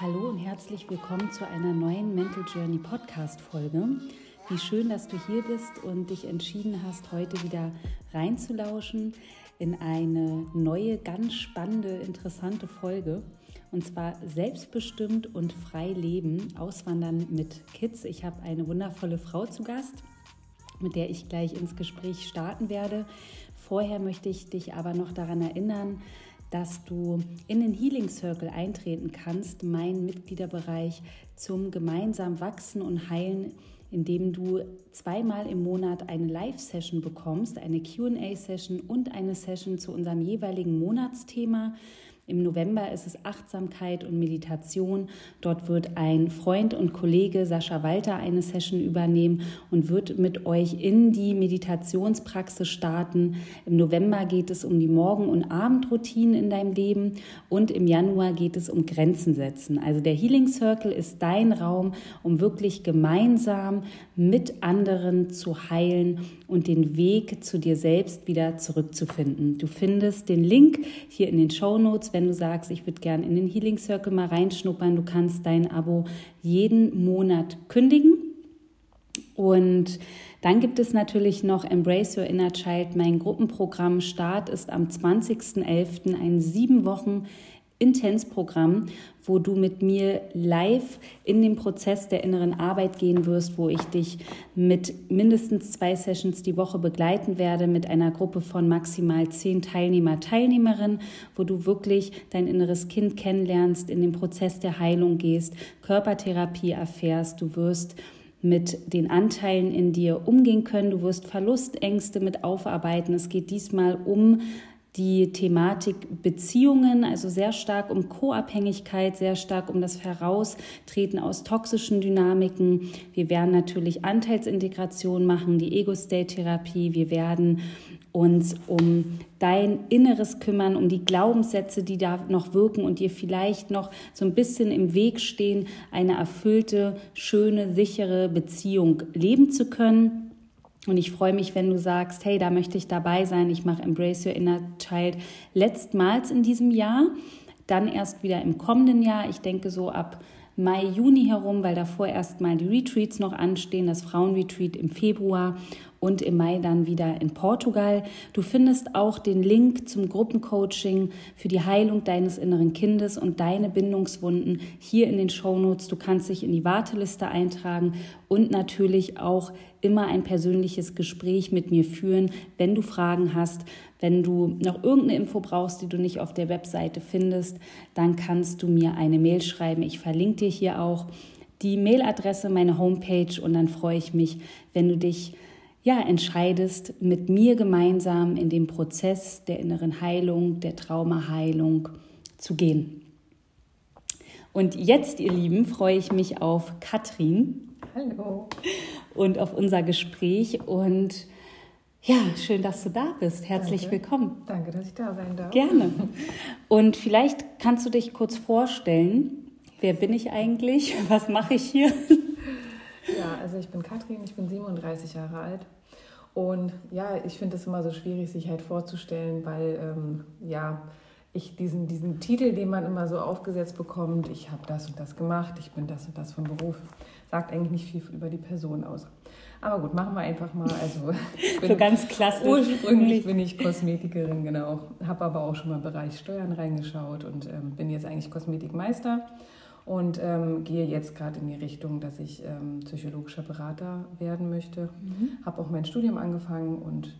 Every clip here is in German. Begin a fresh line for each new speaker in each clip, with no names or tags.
Hallo und herzlich willkommen zu einer neuen Mental Journey Podcast Folge. Wie schön, dass du hier bist und dich entschieden hast, heute wieder reinzulauschen in eine neue, ganz spannende, interessante Folge. Und zwar selbstbestimmt und frei leben, auswandern mit Kids. Ich habe eine wundervolle Frau zu Gast, mit der ich gleich ins Gespräch starten werde. Vorher möchte ich dich aber noch daran erinnern, dass du in den Healing Circle eintreten kannst, mein Mitgliederbereich zum gemeinsam wachsen und heilen, indem du zweimal im Monat eine Live-Session bekommst, eine QA-Session und eine Session zu unserem jeweiligen Monatsthema. Im November ist es Achtsamkeit und Meditation. Dort wird ein Freund und Kollege Sascha Walter eine Session übernehmen und wird mit euch in die Meditationspraxis starten. Im November geht es um die Morgen- und Abendroutinen in deinem Leben und im Januar geht es um Grenzen setzen. Also der Healing Circle ist dein Raum, um wirklich gemeinsam mit anderen zu heilen und den Weg zu dir selbst wieder zurückzufinden. Du findest den Link hier in den Show Notes wenn du sagst, ich würde gerne in den Healing Circle mal reinschnuppern. Du kannst dein Abo jeden Monat kündigen. Und dann gibt es natürlich noch Embrace Your Inner Child, mein Gruppenprogramm. Start ist am 20.11. ein sieben Wochen Intensprogramm, wo du mit mir live in den Prozess der inneren Arbeit gehen wirst, wo ich dich mit mindestens zwei Sessions die Woche begleiten werde, mit einer Gruppe von maximal zehn Teilnehmer, Teilnehmerinnen, wo du wirklich dein inneres Kind kennenlernst, in den Prozess der Heilung gehst, Körpertherapie erfährst, du wirst mit den Anteilen in dir umgehen können. Du wirst Verlustängste mit aufarbeiten. Es geht diesmal um die Thematik Beziehungen, also sehr stark um Co-Abhängigkeit, sehr stark um das Heraustreten aus toxischen Dynamiken. Wir werden natürlich Anteilsintegration machen, die Ego-State-Therapie. Wir werden uns um dein Inneres kümmern, um die Glaubenssätze, die da noch wirken und dir vielleicht noch so ein bisschen im Weg stehen, eine erfüllte, schöne, sichere Beziehung leben zu können. Und ich freue mich, wenn du sagst, hey, da möchte ich dabei sein. Ich mache Embrace Your Inner Child letztmals in diesem Jahr, dann erst wieder im kommenden Jahr. Ich denke so ab Mai, Juni herum, weil davor erst mal die Retreats noch anstehen, das Frauenretreat im Februar und im Mai dann wieder in Portugal. Du findest auch den Link zum Gruppencoaching für die Heilung deines inneren Kindes und deine Bindungswunden hier in den Shownotes. Du kannst dich in die Warteliste eintragen und natürlich auch immer ein persönliches Gespräch mit mir führen, wenn du Fragen hast. Wenn du noch irgendeine Info brauchst, die du nicht auf der Webseite findest, dann kannst du mir eine Mail schreiben. Ich verlinke dir hier auch die Mailadresse, meine Homepage und dann freue ich mich, wenn du dich ja, entscheidest, mit mir gemeinsam in den Prozess der inneren Heilung, der Traumaheilung zu gehen. Und jetzt, ihr Lieben, freue ich mich auf Katrin.
Hallo.
Und auf unser Gespräch. Und ja, schön, dass du da bist. Herzlich
Danke.
willkommen.
Danke, dass ich da sein darf.
Gerne. Und vielleicht kannst du dich kurz vorstellen. Wer bin ich eigentlich? Was mache ich hier?
Ja, also ich bin Katrin, ich bin 37 Jahre alt. Und ja, ich finde es immer so schwierig, sich halt vorzustellen, weil ähm, ja, ich diesen, diesen Titel, den man immer so aufgesetzt bekommt, ich habe das und das gemacht, ich bin das und das vom Beruf, sagt eigentlich nicht viel über die Person aus. Aber gut, machen wir einfach mal. Also,
so ganz klassisch.
Ursprünglich bin ich Kosmetikerin, genau. Habe aber auch schon mal im Bereich Steuern reingeschaut und ähm, bin jetzt eigentlich Kosmetikmeister und ähm, gehe jetzt gerade in die Richtung, dass ich ähm, psychologischer Berater werden möchte. Mhm. Habe auch mein Studium angefangen und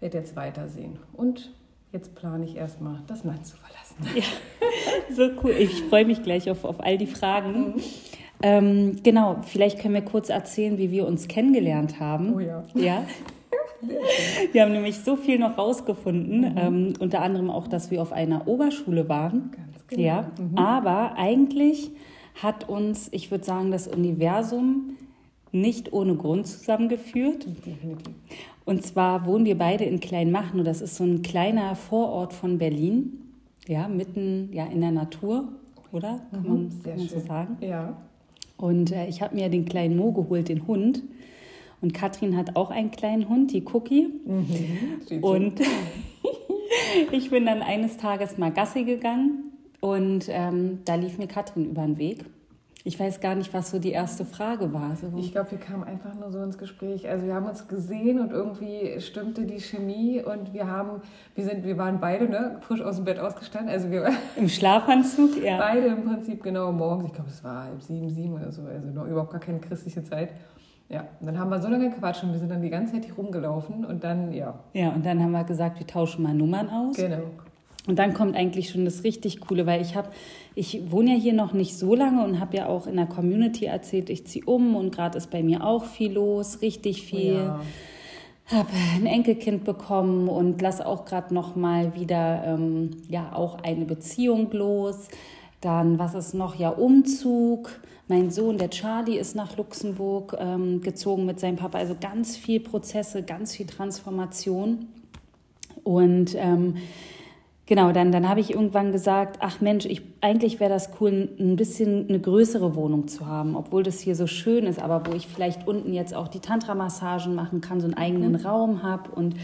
werde jetzt weitersehen. Und jetzt plane ich erstmal, das Land zu verlassen.
Ja, so cool. Ich freue mich gleich auf, auf all die Fragen. Mhm. Ähm, genau, vielleicht können wir kurz erzählen, wie wir uns kennengelernt haben.
Oh ja.
Ja. Wir haben nämlich so viel noch rausgefunden, mhm. ähm, unter anderem auch, dass wir auf einer Oberschule waren.
Ganz genau.
Ja, mhm. aber eigentlich hat uns, ich würde sagen, das Universum nicht ohne Grund zusammengeführt.
Definitiv.
Und zwar wohnen wir beide in Kleinmachnow. Das ist so ein kleiner Vorort von Berlin, ja, mitten ja, in der Natur, oder? Kann man,
Mhm. Sehr
kann man so sagen?
Ja.
Und äh, ich habe mir den kleinen Mo geholt, den Hund. Und Katrin hat auch einen kleinen Hund, die Cookie.
Mhm.
Und ich bin dann eines Tages mal Gassi gegangen und ähm, da lief mir Katrin über den Weg. Ich weiß gar nicht, was so die erste Frage war. So.
Ich glaube, wir kamen einfach nur so ins Gespräch. Also wir haben uns gesehen und irgendwie stimmte die Chemie und wir haben, wir sind, wir waren beide ne, frisch aus dem Bett ausgestanden. Also wir
im Schlafanzug,
ja. Beide im Prinzip genau morgens. Ich glaube, es war halb sieben, sieben oder so. Also noch überhaupt gar keine christliche Zeit. Ja, und dann haben wir so lange gequatscht und wir sind dann die ganze Zeit hier rumgelaufen und dann, ja.
Ja, und dann haben wir gesagt, wir tauschen mal Nummern aus.
Genau.
Und dann kommt eigentlich schon das richtig Coole, weil ich habe, ich wohne ja hier noch nicht so lange und habe ja auch in der Community erzählt, ich ziehe um und gerade ist bei mir auch viel los, richtig viel. Ja. Habe ein Enkelkind bekommen und lasse auch gerade noch mal wieder ähm, ja auch eine Beziehung los. Dann was ist noch ja Umzug. Mein Sohn, der Charlie, ist nach Luxemburg ähm, gezogen mit seinem Papa. Also ganz viel Prozesse, ganz viel Transformation und ähm, Genau, dann, dann habe ich irgendwann gesagt, ach Mensch, ich, eigentlich wäre das cool, ein bisschen eine größere Wohnung zu haben, obwohl das hier so schön ist, aber wo ich vielleicht unten jetzt auch die Tantra-Massagen machen kann, so einen eigenen mhm. Raum habe. Und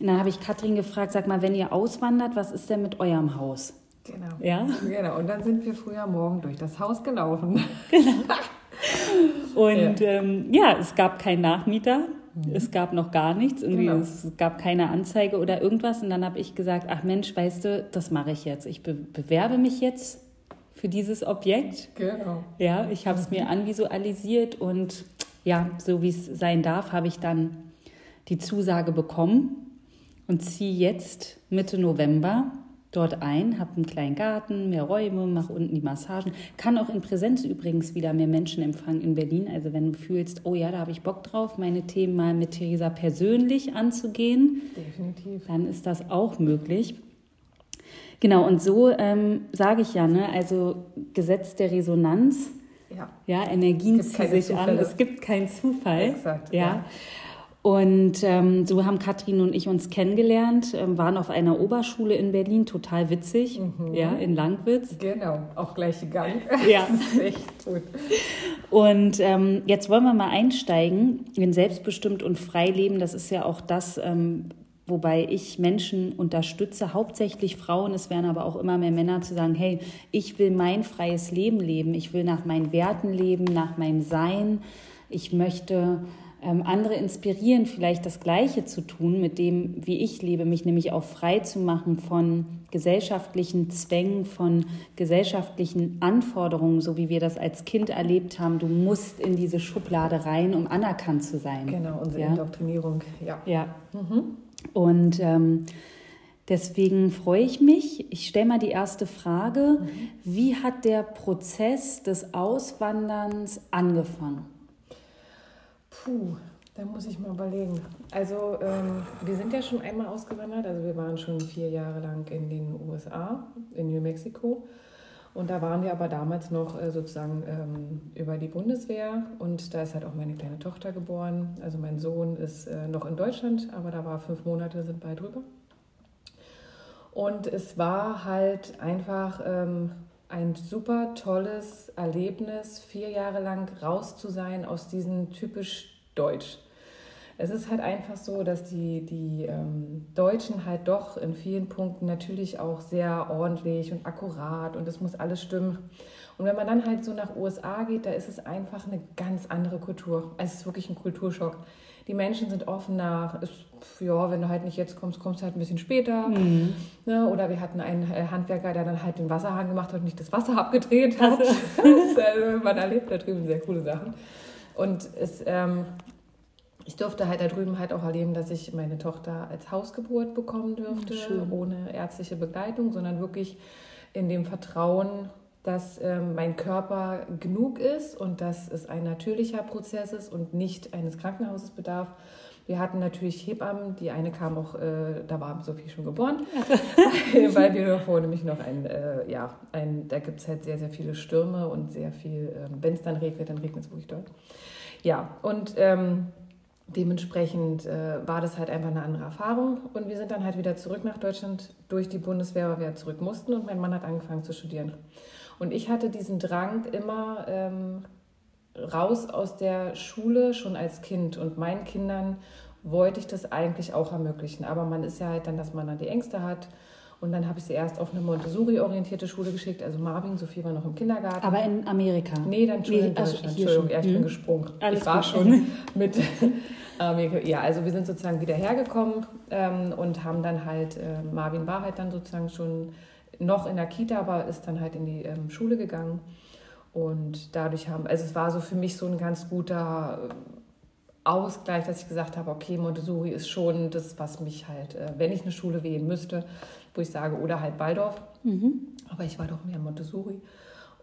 dann habe ich Katrin gefragt, sag mal, wenn ihr auswandert, was ist denn mit eurem Haus?
Genau.
Ja?
Genau, und dann sind wir früher morgen durch das Haus gelaufen.
Genau. Und ja. Ähm, ja, es gab keinen Nachmieter. Mhm. Es gab noch gar nichts, irgendwie genau. es gab keine Anzeige oder irgendwas. Und dann habe ich gesagt, ach Mensch, weißt du, das mache ich jetzt. Ich be bewerbe mich jetzt für dieses Objekt.
Genau.
Ja, ich habe es mir anvisualisiert und ja, so wie es sein darf, habe ich dann die Zusage bekommen und ziehe jetzt Mitte November dort ein, habe einen kleinen Garten, mehr Räume, mache unten die Massagen. Kann auch in Präsenz übrigens wieder mehr Menschen empfangen in Berlin. Also wenn du fühlst, oh ja, da habe ich Bock drauf, meine Themen mal mit Theresa persönlich anzugehen,
Definitiv.
dann ist das auch möglich. Genau, und so ähm, sage ich ja, ne, also Gesetz der Resonanz.
Ja,
ja Energien ziehen sich Zufälle. an. Es gibt keinen Zufall.
Exakt.
ja. ja. Und ähm, so haben Katrin und ich uns kennengelernt, ähm, waren auf einer Oberschule in Berlin, total witzig, mhm. ja, in Langwitz.
Genau, auch gleiche Gang.
Ja.
das ist echt gut.
Und ähm, jetzt wollen wir mal einsteigen in Selbstbestimmt und Freileben. Das ist ja auch das, ähm, wobei ich Menschen unterstütze, hauptsächlich Frauen, es werden aber auch immer mehr Männer zu sagen, hey, ich will mein freies Leben leben, ich will nach meinen Werten leben, nach meinem Sein, ich möchte ähm, andere inspirieren, vielleicht das Gleiche zu tun mit dem, wie ich lebe, mich nämlich auch frei zu machen von gesellschaftlichen Zwängen, von gesellschaftlichen Anforderungen, so wie wir das als Kind erlebt haben. Du musst in diese Schublade rein, um anerkannt zu sein.
Genau, unsere ja? Indoktrinierung, ja.
Ja. Mhm. Und ähm, deswegen freue ich mich. Ich stelle mal die erste Frage. Mhm. Wie hat der Prozess des Auswanderns angefangen?
Puh, da muss ich mal überlegen. Also ähm, wir sind ja schon einmal ausgewandert, also wir waren schon vier Jahre lang in den USA, in New Mexico. Und da waren wir aber damals noch äh, sozusagen ähm, über die Bundeswehr und da ist halt auch meine kleine Tochter geboren. Also mein Sohn ist äh, noch in Deutschland, aber da war fünf Monate, sind bald drüber. Und es war halt einfach ähm, ein super tolles Erlebnis, vier Jahre lang raus zu sein aus diesem typisch Deutsch. Es ist halt einfach so, dass die, die ähm, Deutschen halt doch in vielen Punkten natürlich auch sehr ordentlich und akkurat und es muss alles stimmen. Und wenn man dann halt so nach USA geht, da ist es einfach eine ganz andere Kultur. Es ist wirklich ein Kulturschock. Die Menschen sind offener. Ist, ja, wenn du halt nicht jetzt kommst, kommst du halt ein bisschen später. Mhm. Ne? Oder wir hatten einen äh, Handwerker, der dann halt den Wasserhahn gemacht hat und nicht das Wasser abgedreht hat. Also. also man erlebt da drüben sehr coole Sachen. Und es, ähm, ich durfte halt da drüben halt auch erleben, dass ich meine Tochter als Hausgeburt bekommen dürfte, Schön. ohne ärztliche Begleitung, sondern wirklich in dem Vertrauen, dass ähm, mein Körper genug ist und dass es ein natürlicher Prozess ist und nicht eines Krankenhauses bedarf. Wir hatten natürlich Hebammen, die eine kam auch, äh, da war Sophie schon geboren, weil wir davor nämlich noch ein, äh, ja, ein, da gibt es halt sehr, sehr viele Stürme und sehr viel, äh, wenn es dann regnet, dann regnet es wirklich dort. Ja, und ähm, dementsprechend äh, war das halt einfach eine andere Erfahrung. Und wir sind dann halt wieder zurück nach Deutschland durch die Bundeswehr, weil wir zurück mussten und mein Mann hat angefangen zu studieren. Und ich hatte diesen Drang immer ähm, raus aus der Schule schon als Kind und meinen Kindern wollte ich das eigentlich auch ermöglichen. Aber man ist ja halt dann, dass man dann die Ängste hat Und dann habe ich sie erst auf eine Montessori-orientierte Schule geschickt. Also Marvin, Sophie war noch im Kindergarten.
Aber in Amerika?
Nee, dann schon in Deutschland. Entschuldigung, ja, ich hm. bin gesprungen. Alles ich war gut. schon mit Amerika. Ja, also wir sind sozusagen wieder hergekommen ähm, und haben dann halt, äh, Marvin war halt dann sozusagen schon noch in der Kita, aber ist dann halt in die ähm, Schule gegangen. Und dadurch haben, also es war so für mich so ein ganz guter Ausgleich, dass ich gesagt habe, okay, Montessori ist schon das, was mich halt, äh, wenn ich eine Schule wählen müsste, wo ich sage, oder halt Waldorf. Mhm. Aber ich war doch mehr Montessori.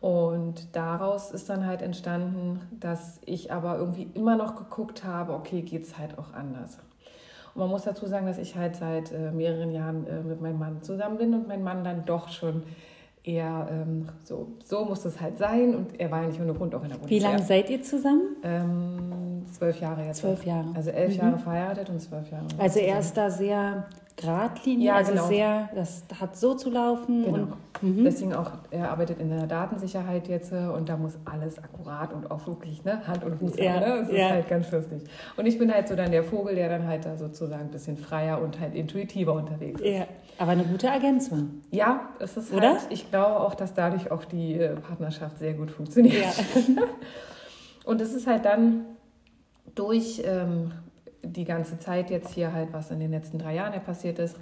Und daraus ist dann halt entstanden, dass ich aber irgendwie immer noch geguckt habe, okay, geht es halt auch anders. Man muss dazu sagen, dass ich halt seit äh, mehreren Jahren äh, mit meinem Mann zusammen bin und mein Mann dann doch schon eher ähm, so, so muss es halt sein. Und er war ja nicht ohne Grund auch in der
Bundeswehr. Wie lange seid ihr zusammen?
Ähm, zwölf Jahre jetzt.
Zwölf Jahre.
Also elf mhm. Jahre verheiratet und zwölf Jahre.
Also er ist da sehr geradlinig, ja, also genau. sehr, das hat so zu laufen.
Genau. Und, mhm. Deswegen auch, er arbeitet in der Datensicherheit jetzt äh, und da muss alles akkurat und auch wirklich ne, Hand und Fuß ja. haben. Ne? Das ja. ist halt ganz lustig. Und ich bin halt so dann der Vogel, der dann halt da sozusagen ein bisschen freier und halt intuitiver unterwegs ist. Ja.
Aber eine gute Ergänzung.
Ja, es ist Oder? Halt, ich glaube auch, dass dadurch auch die äh, Partnerschaft sehr gut funktioniert. Ja. und es ist halt dann durch ähm, die ganze Zeit jetzt hier halt, was in den letzten drei Jahren ja passiert ist,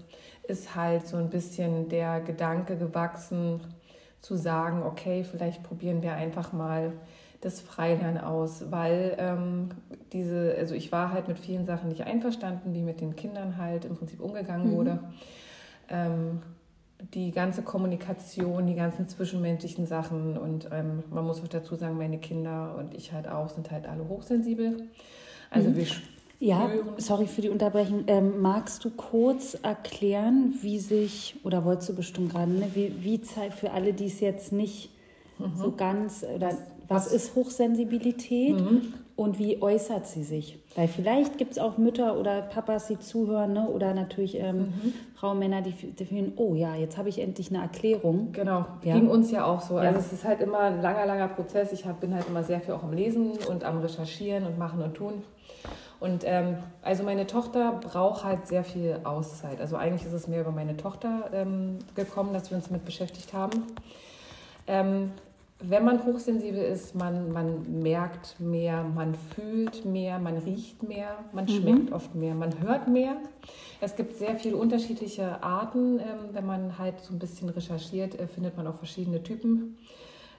ist halt so ein bisschen der Gedanke gewachsen, zu sagen, okay, vielleicht probieren wir einfach mal das Freilernen aus, weil ähm, diese, also ich war halt mit vielen Sachen nicht einverstanden, wie mit den Kindern halt im Prinzip umgegangen mhm. wurde. Ähm, die ganze Kommunikation, die ganzen zwischenmenschlichen Sachen und ähm, man muss auch dazu sagen, meine Kinder und ich halt auch sind halt alle hochsensibel. Also mhm. wir
ja, sorry für die Unterbrechung. Ähm, magst du kurz erklären, wie sich, oder wolltest du bestimmt gerade, ne, wie, wie für alle, die es jetzt nicht mhm. so ganz, oder was, was ist Hochsensibilität mhm. und wie äußert sie sich? Weil vielleicht gibt es auch Mütter oder Papas, die zuhören, ne, oder natürlich ähm, mhm. Frauen, Männer, die, die fühlen, oh ja, jetzt habe ich endlich eine Erklärung.
Genau, ja. ging uns ja auch so. Ja. Also es ist halt immer ein langer, langer Prozess. Ich hab, bin halt immer sehr viel auch am Lesen und am Recherchieren und Machen und Tun. Und ähm, also meine Tochter braucht halt sehr viel Auszeit. Also eigentlich ist es mehr über meine Tochter ähm, gekommen, dass wir uns damit beschäftigt haben. Ähm, wenn man hochsensibel ist, man, man merkt mehr, man fühlt mehr, man riecht mehr, man mhm. schmeckt oft mehr, man hört mehr. Es gibt sehr viele unterschiedliche Arten. Ähm, wenn man halt so ein bisschen recherchiert, äh, findet man auch verschiedene Typen.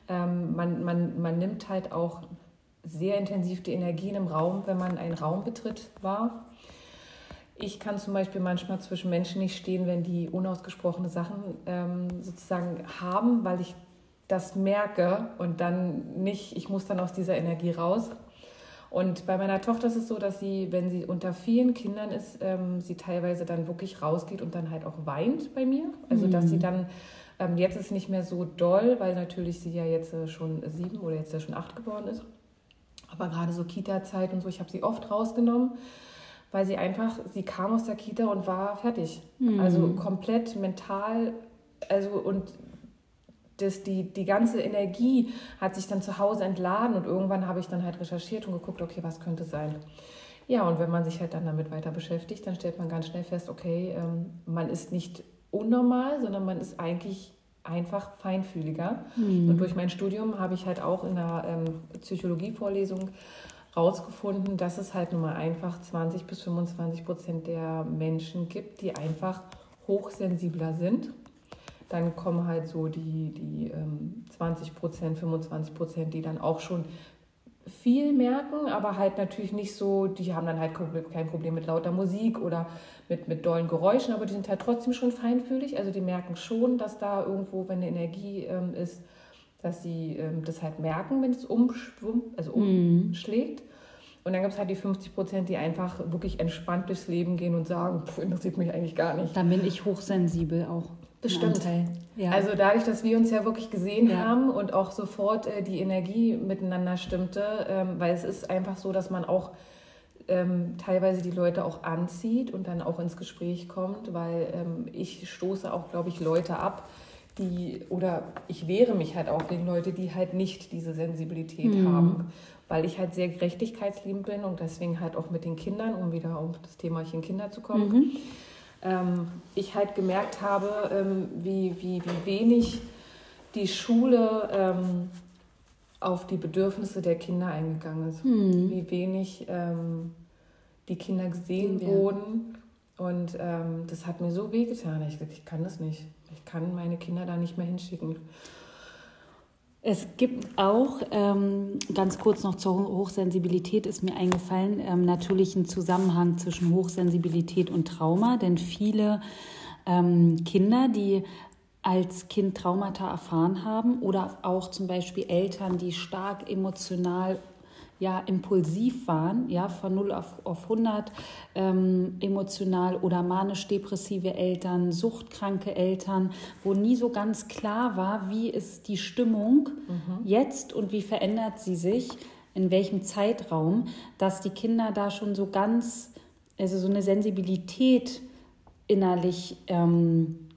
Ähm, man, man, man nimmt halt auch sehr intensiv die Energien im Raum, wenn man einen Raum betritt, wahr. Ich kann zum Beispiel manchmal zwischen Menschen nicht stehen, wenn die unausgesprochene Sachen ähm, sozusagen haben, weil ich das merke und dann nicht, ich muss dann aus dieser Energie raus. Und bei meiner Tochter ist es so, dass sie, wenn sie unter vielen Kindern ist, ähm, sie teilweise dann wirklich rausgeht und dann halt auch weint bei mir. Also dass sie mhm. dann, ähm, jetzt ist nicht mehr so doll, weil natürlich sie ja jetzt äh, schon sieben oder jetzt ja schon acht geworden ist. Aber gerade so Kita-Zeit und so, ich habe sie oft rausgenommen, weil sie einfach, sie kam aus der Kita und war fertig. Mhm. Also komplett mental, also und das, die, die ganze Energie hat sich dann zu Hause entladen und irgendwann habe ich dann halt recherchiert und geguckt, okay, was könnte sein. Ja, und wenn man sich halt dann damit weiter beschäftigt, dann stellt man ganz schnell fest, okay, ähm, man ist nicht unnormal, sondern man ist eigentlich einfach feinfühliger. Mhm. Und durch mein Studium habe ich halt auch in der ähm, Psychologievorlesung rausgefunden, dass es halt nun mal einfach 20 bis 25 Prozent der Menschen gibt, die einfach hochsensibler sind. Dann kommen halt so die, die ähm, 20 Prozent, 25 Prozent, die dann auch schon viel merken, aber halt natürlich nicht so, die haben dann halt kein Problem mit lauter Musik oder mit, mit dollen Geräuschen, aber die sind halt trotzdem schon feinfühlig. Also die merken schon, dass da irgendwo, wenn eine Energie ähm, ist, dass sie ähm, das halt merken, wenn es umschwimmt, also mhm. umschlägt. Und dann gibt es halt die 50 Prozent, die einfach wirklich entspannt durchs Leben gehen und sagen, pff, interessiert mich eigentlich gar nicht.
Dann bin ich hochsensibel auch.
Bestimmt. Ja. Also dadurch, dass wir uns ja wirklich gesehen ja. haben und auch sofort äh, die Energie miteinander stimmte, ähm, weil es ist einfach so, dass man auch ähm, teilweise die Leute auch anzieht und dann auch ins Gespräch kommt, weil ähm, ich stoße auch, glaube ich, Leute ab, die, oder ich wehre mich halt auch gegen Leute, die halt nicht diese Sensibilität mhm. haben, weil ich halt sehr gerechtigkeitsliebend bin und deswegen halt auch mit den Kindern, um wieder auf das Thema Kinder zu kommen. Mhm ähm, ich halt gemerkt habe, ähm, wie, wie, wie wenig die Schule ähm, auf die Bedürfnisse der Kinder eingegangen ist. Mhm. Wie wenig ähm, die Kinder gesehen ja. wurden. Und ähm, das hat mir so wehgetan. Ich ich kann das nicht. Ich kann meine Kinder da nicht mehr hinschicken.
Es gibt auch, ähm, ganz kurz noch zur Hochsensibilität ist mir eingefallen, ähm, natürlich einen Zusammenhang zwischen Hochsensibilität und Trauma, denn viele ähm, Kinder, die als Kind Traumata erfahren haben oder auch zum Beispiel Eltern, die stark emotional ja impulsiv waren, ja von 0 auf, auf 100 ähm, emotional oder manisch-depressive Eltern, suchtkranke Eltern, wo nie so ganz klar war, wie ist die Stimmung mhm. jetzt und wie verändert sie sich, in welchem Zeitraum, dass die Kinder da schon so ganz, also so eine Sensibilität innerlich ähm,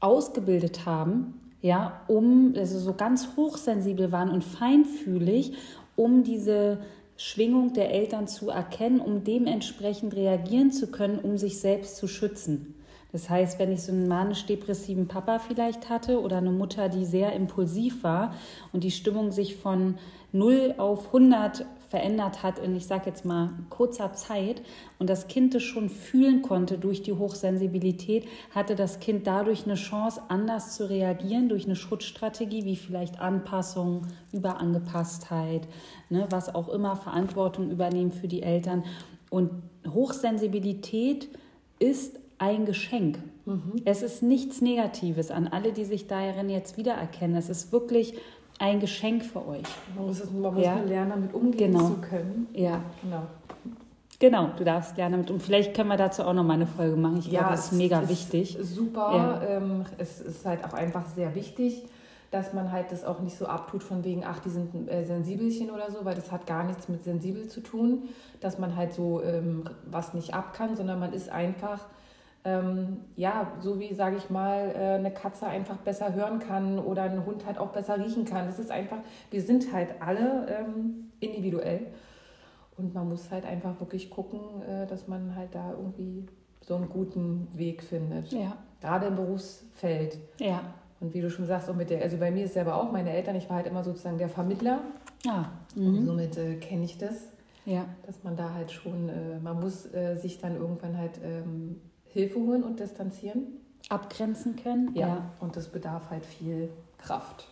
ausgebildet haben, ja, um, also so ganz hochsensibel waren und feinfühlig um diese Schwingung der Eltern zu erkennen, um dementsprechend reagieren zu können, um sich selbst zu schützen. Das heißt, wenn ich so einen manisch-depressiven Papa vielleicht hatte oder eine Mutter, die sehr impulsiv war und die Stimmung sich von 0 auf 100 verändert hat in, ich sage jetzt mal, kurzer Zeit und das Kind es schon fühlen konnte durch die Hochsensibilität, hatte das Kind dadurch eine Chance, anders zu reagieren durch eine Schutzstrategie, wie vielleicht Anpassung, Überangepasstheit, ne, was auch immer, Verantwortung übernehmen für die Eltern. Und Hochsensibilität ist ein Geschenk. Mhm. Es ist nichts Negatives an alle, die sich darin jetzt wiedererkennen. Es ist wirklich ein Geschenk für euch.
Man muss, es, man muss ja. lernen, damit umgehen
genau.
zu können.
Ja. Genau. Genau, du darfst lernen damit. Und vielleicht können wir dazu auch noch mal eine Folge machen. Ich ja, glaube, das ist mega ist wichtig.
Super. Ja. Ähm, es ist halt auch einfach sehr wichtig, dass man halt das auch nicht so abtut von wegen, ach, die sind äh, Sensibelchen oder so, weil das hat gar nichts mit sensibel zu tun, dass man halt so ähm, was nicht ab kann, sondern man ist einfach ähm, ja, so wie, sage ich mal, äh, eine Katze einfach besser hören kann oder ein Hund halt auch besser riechen kann. Das ist einfach, wir sind halt alle ähm, individuell und man muss halt einfach wirklich gucken, äh, dass man halt da irgendwie so einen guten Weg findet. Ja. Gerade im Berufsfeld.
Ja.
Und wie du schon sagst, auch mit der, also bei mir ist selber auch meine Eltern, ich war halt immer sozusagen der Vermittler. Ah. Mhm. Und somit äh, kenne ich das. Ja. Dass man da halt schon, äh, man muss äh, sich dann irgendwann halt ähm, Hilfe holen und distanzieren.
Abgrenzen können.
Ja. ja. Und das bedarf halt viel Kraft.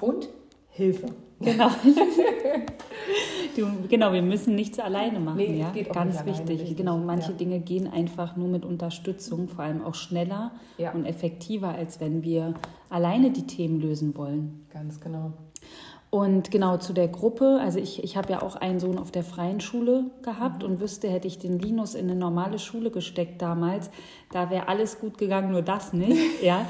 Und Hilfe.
Genau. du, genau, wir müssen nichts alleine machen. Nee, ja? geht auch Ganz wichtig. Alleine, genau, manche ja. Dinge gehen einfach nur mit Unterstützung, vor allem auch schneller ja. und effektiver, als wenn wir alleine die Themen lösen wollen.
Ganz genau.
Und genau zu der Gruppe, also ich, ich habe ja auch einen Sohn auf der freien Schule gehabt mhm. und wüsste, hätte ich den Linus in eine normale Schule gesteckt damals, da wäre alles gut gegangen, nur das nicht. ja.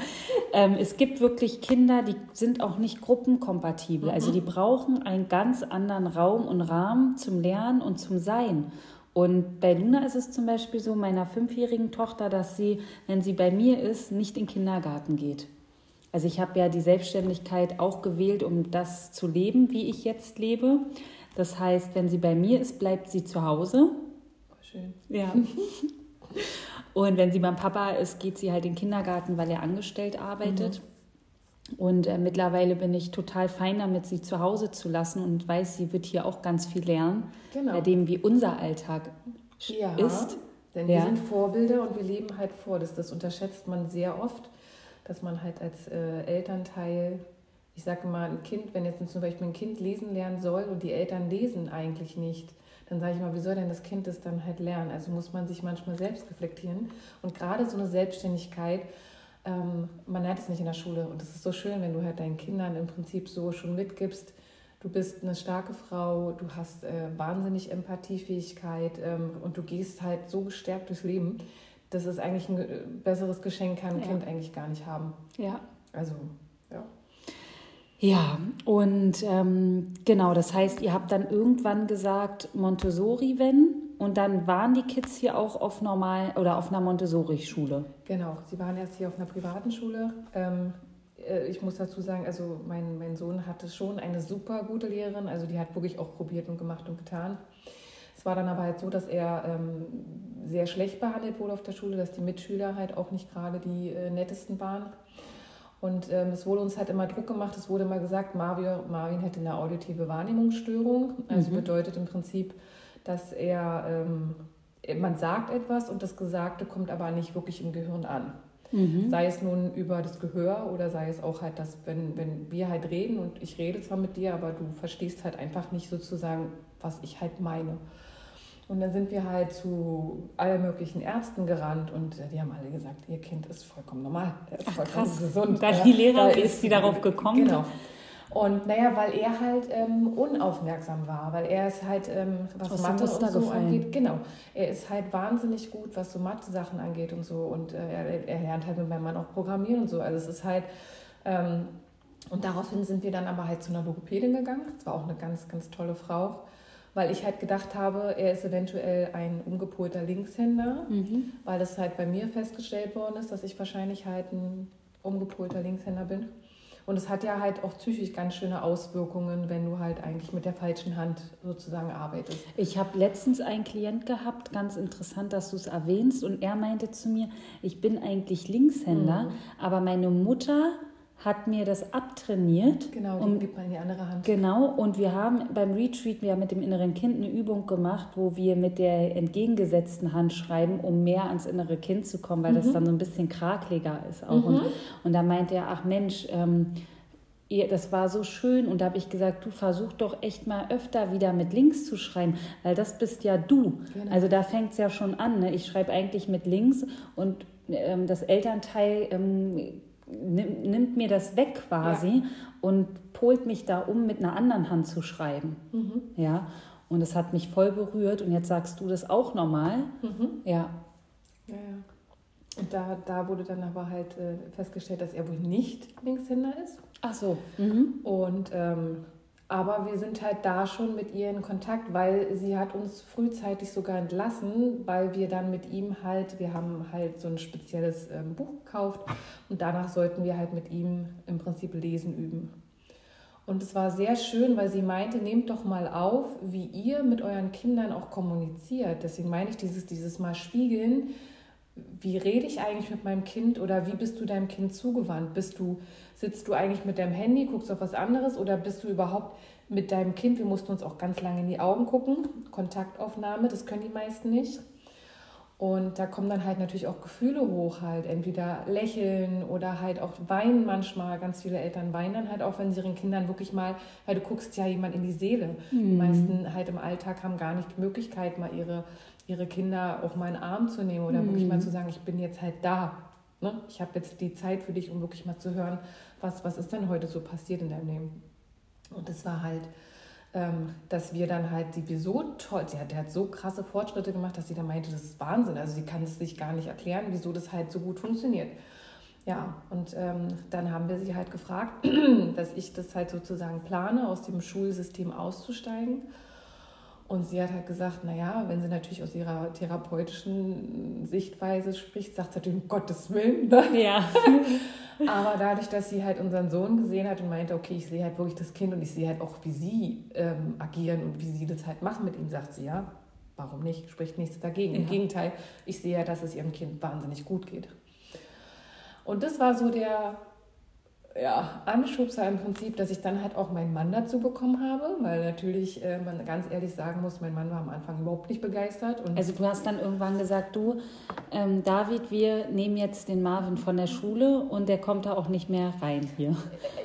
Ähm, es gibt wirklich Kinder, die sind auch nicht gruppenkompatibel. Mhm. Also die brauchen einen ganz anderen Raum und Rahmen zum Lernen und zum Sein. Und bei Luna ist es zum Beispiel so, meiner fünfjährigen Tochter, dass sie, wenn sie bei mir ist, nicht in den Kindergarten geht. Also ich habe ja die Selbstständigkeit auch gewählt, um das zu leben, wie ich jetzt lebe. Das heißt, wenn sie bei mir ist, bleibt sie zu Hause.
Schön.
Ja. Und wenn sie beim Papa ist, geht sie halt in den Kindergarten, weil er angestellt arbeitet. Mhm. Und äh, mittlerweile bin ich total fein damit, sie zu Hause zu lassen und weiß, sie wird hier auch ganz viel lernen, genau. bei dem, wie unser Alltag ja, ist.
Denn ja. wir sind Vorbilder und wir leben halt vor. Das, das unterschätzt man sehr oft dass man halt als äh, Elternteil, ich sage mal, ein Kind, wenn jetzt zum Beispiel ein Kind lesen lernen soll und die Eltern lesen eigentlich nicht, dann sage ich mal, wie soll denn das Kind das dann halt lernen? Also muss man sich manchmal selbst reflektieren. Und gerade so eine Selbstständigkeit, ähm, man lernt es nicht in der Schule. Und es ist so schön, wenn du halt deinen Kindern im Prinzip so schon mitgibst, du bist eine starke Frau, du hast äh, wahnsinnig Empathiefähigkeit ähm, und du gehst halt so gestärkt durchs Leben das ist eigentlich ein besseres Geschenk, kann ein ja. Kind eigentlich gar nicht haben.
Ja.
Also, ja.
Ja, und ähm, genau, das heißt, ihr habt dann irgendwann gesagt, Montessori, wenn, und dann waren die Kids hier auch auf normal oder auf einer Montessori-Schule.
Genau, sie waren erst hier auf einer privaten Schule. Ähm, äh, ich muss dazu sagen, also mein, mein Sohn hatte schon eine super gute Lehrerin, also die hat wirklich auch probiert und gemacht und getan. Es war dann aber halt so, dass er ähm, sehr schlecht behandelt wurde auf der Schule, dass die Mitschüler halt auch nicht gerade die äh, nettesten waren. Und ähm, es wurde uns halt immer Druck gemacht, es wurde immer gesagt, Marvin, Marvin hätte eine auditive Wahrnehmungsstörung. Also mhm. bedeutet im Prinzip, dass er, ähm, man sagt etwas und das Gesagte kommt aber nicht wirklich im Gehirn an. Mhm. Sei es nun über das Gehör oder sei es auch halt, dass wenn, wenn wir halt reden und ich rede zwar mit dir, aber du verstehst halt einfach nicht sozusagen, was ich halt meine. Und dann sind wir halt zu allen möglichen Ärzten gerannt und die haben alle gesagt, ihr Kind ist vollkommen normal, er ist Ach, vollkommen krass. gesund.
Da die Lehrer, ist sie darauf gekommen?
Genau. Und naja, weil er halt ähm, unaufmerksam war, weil er ist halt, ähm, was Aus Mathe und so gefallen. angeht, genau, er ist halt wahnsinnig gut, was so Mathe-Sachen angeht und so. Und äh, er, er, lernt halt mit meinem Mann auch Programmieren und so. Also es ist halt, ähm, und daraufhin sind wir dann aber halt zu einer Logopädin gegangen. Das war auch eine ganz, ganz tolle Frau weil ich halt gedacht habe, er ist eventuell ein umgepolter Linkshänder, mhm. weil es halt bei mir festgestellt worden ist, dass ich wahrscheinlich halt ein umgepolter Linkshänder bin. Und es hat ja halt auch psychisch ganz schöne Auswirkungen, wenn du halt eigentlich mit der falschen Hand sozusagen arbeitest.
Ich habe letztens einen Klient gehabt, ganz interessant, dass du es erwähnst, und er meinte zu mir, ich bin eigentlich Linkshänder, mhm. aber meine Mutter hat mir das abtrainiert.
Genau, die und, gibt man in die andere Hand.
Genau, und wir haben beim Retreat wir mit dem inneren Kind eine Übung gemacht, wo wir mit der entgegengesetzten Hand schreiben, um mehr ans innere Kind zu kommen, weil mhm. das dann so ein bisschen krakeliger ist auch. Mhm. Und, und da meinte er, ach Mensch, ähm, das war so schön und da habe ich gesagt, du versuch doch echt mal öfter wieder mit links zu schreiben, weil das bist ja du. Genau. Also da fängt es ja schon an. Ne? Ich schreibe eigentlich mit links und ähm, das Elternteil ähm, nimmt mir das weg quasi ja. und polt mich da um, mit einer anderen Hand zu schreiben. Mhm. Ja, und es hat mich voll berührt und jetzt sagst du das auch nochmal. Mhm. Ja.
Ja, ja. Und da, da wurde dann aber halt äh, festgestellt, dass er wohl nicht Linkshänder ist.
Ach so.
Mhm. Und ähm, aber wir sind halt da schon mit ihr in Kontakt, weil sie hat uns frühzeitig sogar entlassen, weil wir dann mit ihm halt, wir haben halt so ein spezielles ähm, Buch gekauft und danach sollten wir halt mit ihm im Prinzip lesen üben. Und es war sehr schön, weil sie meinte, nehmt doch mal auf, wie ihr mit euren Kindern auch kommuniziert. Deswegen meine ich dieses, dieses Mal spiegeln. Wie rede ich eigentlich mit meinem Kind oder wie bist du deinem Kind zugewandt? Bist du Sitzt du eigentlich mit deinem Handy, guckst auf was anderes oder bist du überhaupt mit deinem Kind? Wir mussten uns auch ganz lange in die Augen gucken. Kontaktaufnahme, das können die meisten nicht. Und da kommen dann halt natürlich auch Gefühle hoch, halt entweder lächeln oder halt auch weinen manchmal. Ganz viele Eltern weinen dann halt auch, wenn sie ihren Kindern wirklich mal, weil du guckst ja jemand in die Seele. Mhm. Die meisten halt im Alltag haben gar nicht die Möglichkeit, mal ihre, ihre Kinder auch mal in den Arm zu nehmen oder mhm. wirklich mal zu sagen, ich bin jetzt halt da. Ne? Ich habe jetzt die Zeit für dich, um wirklich mal zu hören, was, was ist denn heute so passiert in deinem Leben? Und es war halt, dass wir dann halt, die wir toll, sie hat, der hat so krasse Fortschritte gemacht, dass sie dann meinte, das ist Wahnsinn. Also sie kann es sich gar nicht erklären, wieso das halt so gut funktioniert. Ja, und ähm, dann haben wir sie halt gefragt, dass ich das halt sozusagen plane, aus dem Schulsystem auszusteigen. Und sie hat halt gesagt, naja, wenn sie natürlich aus ihrer therapeutischen Sichtweise spricht, sagt sie natürlich, um Gottes Willen. Ne? Ja. Aber dadurch, dass sie halt unseren Sohn gesehen hat und meinte, okay, ich sehe halt wirklich das Kind und ich sehe halt auch, wie sie ähm, agieren und wie sie das halt machen mit ihm, sagt sie, ja, warum nicht? Spricht nichts dagegen. Ja. Im Gegenteil, ich sehe ja, dass es ihrem Kind wahnsinnig gut geht. Und das war so der ja, Anschubser im Prinzip, dass ich dann halt auch meinen Mann dazu bekommen habe, weil natürlich äh, man ganz ehrlich sagen muss, mein Mann war am Anfang überhaupt nicht begeistert.
also du hast dann irgendwann gesagt, du, ähm, David, wir nehmen jetzt den Marvin von der Schule und der kommt da auch nicht mehr rein hier.